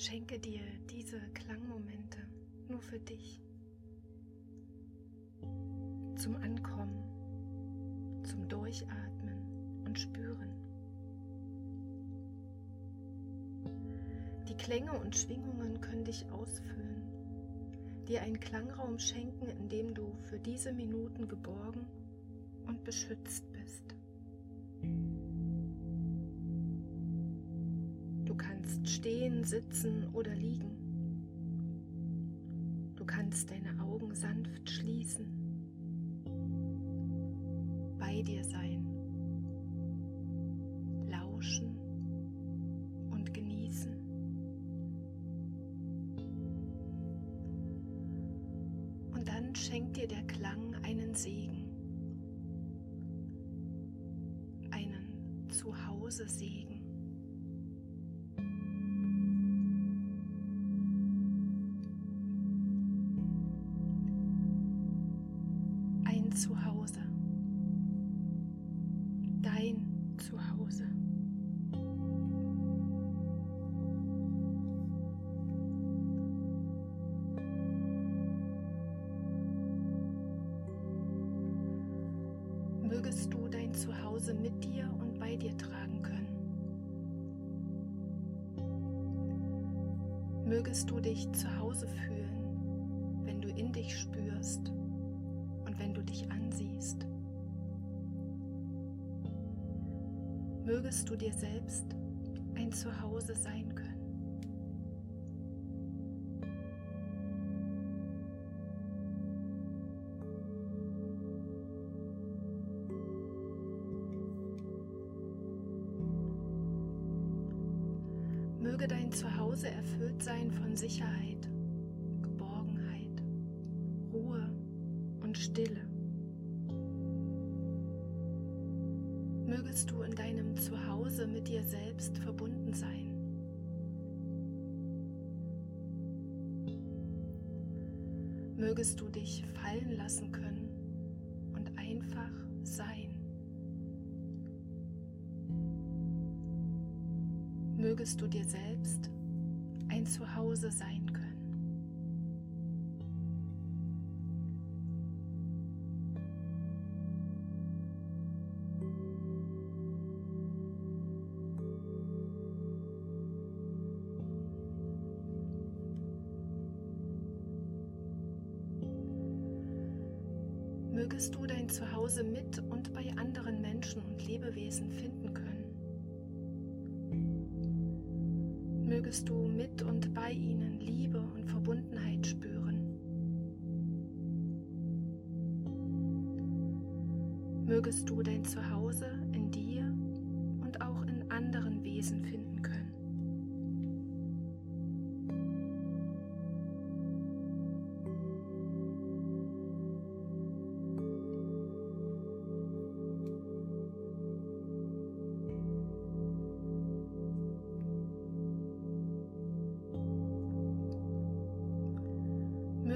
Schenke dir diese Klangmomente nur für dich. Zum Ankommen, zum Durchatmen und Spüren. Die Klänge und Schwingungen können dich ausfüllen, dir einen Klangraum schenken, in dem du für diese Minuten geborgen und beschützt bist. Kannst stehen, sitzen oder liegen. Du kannst deine Augen sanft schließen, bei dir sein, lauschen und genießen. Und dann schenkt dir der Klang einen Segen. Zuhause Segen. Zuhause. Dein Zuhause. Mögest du dein Zuhause mit dir und bei dir tragen können. Mögest du dich zu Hause fühlen, wenn du in dich spürst wenn du dich ansiehst. Mögest du dir selbst ein Zuhause sein können. Möge dein Zuhause erfüllt sein von Sicherheit, Stille. Mögest du in deinem Zuhause mit dir selbst verbunden sein. Mögest du dich fallen lassen können und einfach sein. mögest du dir selbst ein Zuhause sein können. Mögest du dein Zuhause mit und bei anderen Menschen und Lebewesen finden können. mögest du mit und bei ihnen Liebe und Verbundenheit spüren. Mögest du dein Zuhause in dir und auch in anderen Wesen finden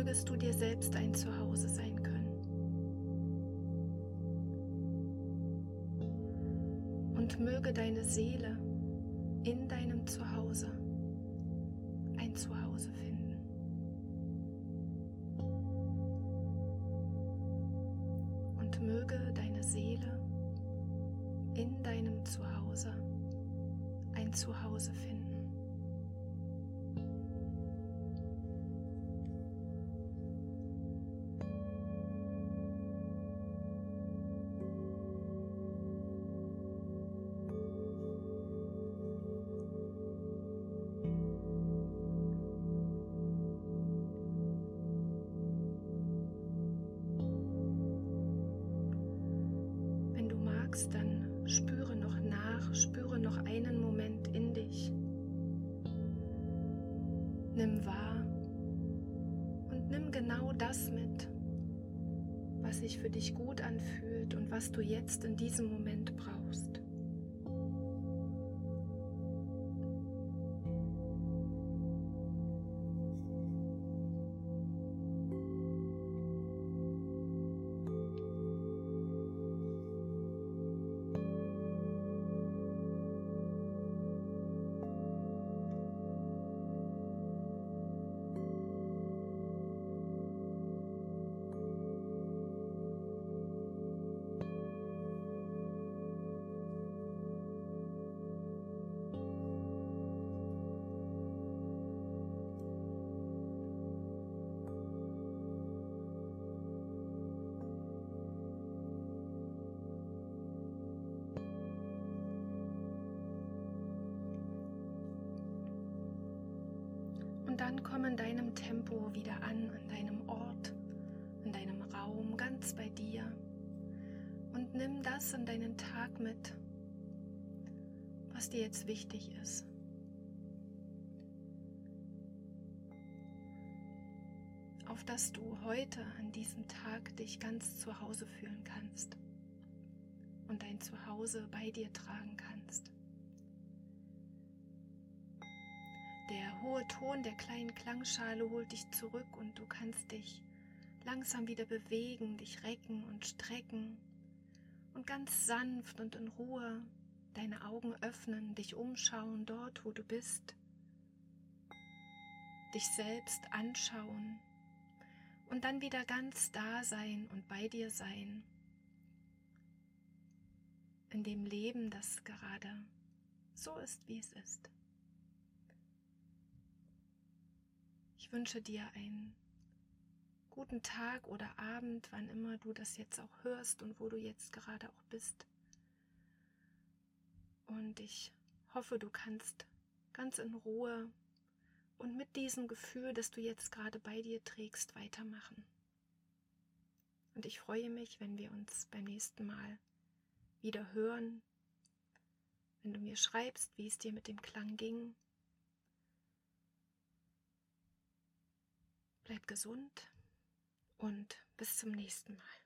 mögest du dir selbst ein Zuhause sein können. Und möge deine Seele in deinem Zuhause ein Zuhause finden. Und möge deine Seele in deinem Zuhause ein Zuhause finden. Magst, dann spüre noch nach, spüre noch einen Moment in dich. Nimm wahr und nimm genau das mit, was sich für dich gut anfühlt und was du jetzt in diesem Moment brauchst. Dann komm in deinem Tempo wieder an, an deinem Ort, in deinem Raum, ganz bei dir. Und nimm das in deinen Tag mit, was dir jetzt wichtig ist. Auf dass du heute an diesem Tag dich ganz zu Hause fühlen kannst und dein Zuhause bei dir tragen kannst. Der hohe Ton der kleinen Klangschale holt dich zurück und du kannst dich langsam wieder bewegen, dich recken und strecken und ganz sanft und in Ruhe deine Augen öffnen, dich umschauen dort, wo du bist, dich selbst anschauen und dann wieder ganz da sein und bei dir sein, in dem Leben, das gerade so ist, wie es ist. Ich wünsche dir einen guten Tag oder Abend, wann immer du das jetzt auch hörst und wo du jetzt gerade auch bist. Und ich hoffe, du kannst ganz in Ruhe und mit diesem Gefühl, das du jetzt gerade bei dir trägst, weitermachen. Und ich freue mich, wenn wir uns beim nächsten Mal wieder hören, wenn du mir schreibst, wie es dir mit dem Klang ging Bleib gesund und bis zum nächsten Mal.